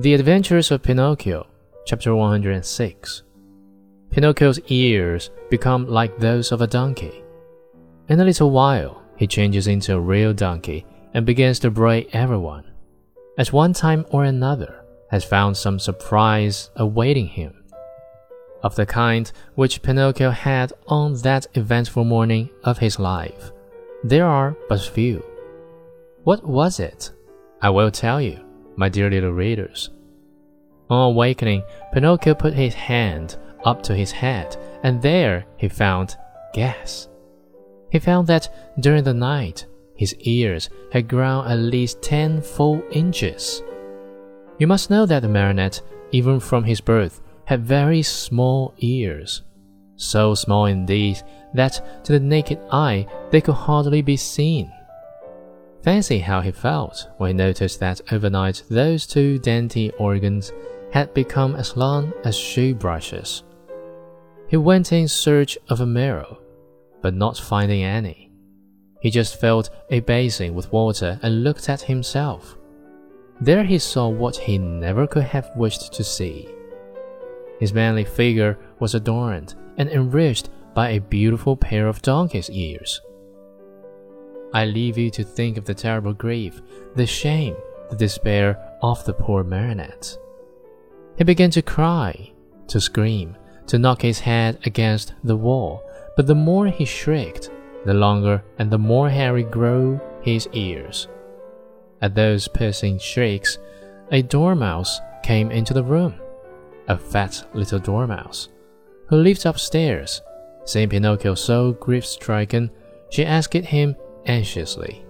The Adventures of Pinocchio, chapter 106. Pinocchio's ears become like those of a donkey. In a little while, he changes into a real donkey and begins to bray everyone. At one time or another, has found some surprise awaiting him. Of the kind which Pinocchio had on that eventful morning of his life, there are but few. What was it? I will tell you, my dear little readers. On awakening, Pinocchio put his hand up to his head, and there he found gas. He found that during the night his ears had grown at least ten full inches. You must know that the marionette, even from his birth, had very small ears. So small indeed that to the naked eye they could hardly be seen. Fancy how he felt when he noticed that overnight those two dainty organs had become as long as shoe brushes. He went in search of a mirror, but not finding any. He just filled a basin with water and looked at himself. There he saw what he never could have wished to see. His manly figure was adorned and enriched by a beautiful pair of donkey's ears. I leave you to think of the terrible grief, the shame, the despair of the poor marionette. He began to cry, to scream, to knock his head against the wall, but the more he shrieked, the longer and the more hairy grew his ears. At those piercing shrieks, a dormouse came into the room, a fat little dormouse, who lived upstairs. Seeing Pinocchio so grief stricken, she asked him anxiously,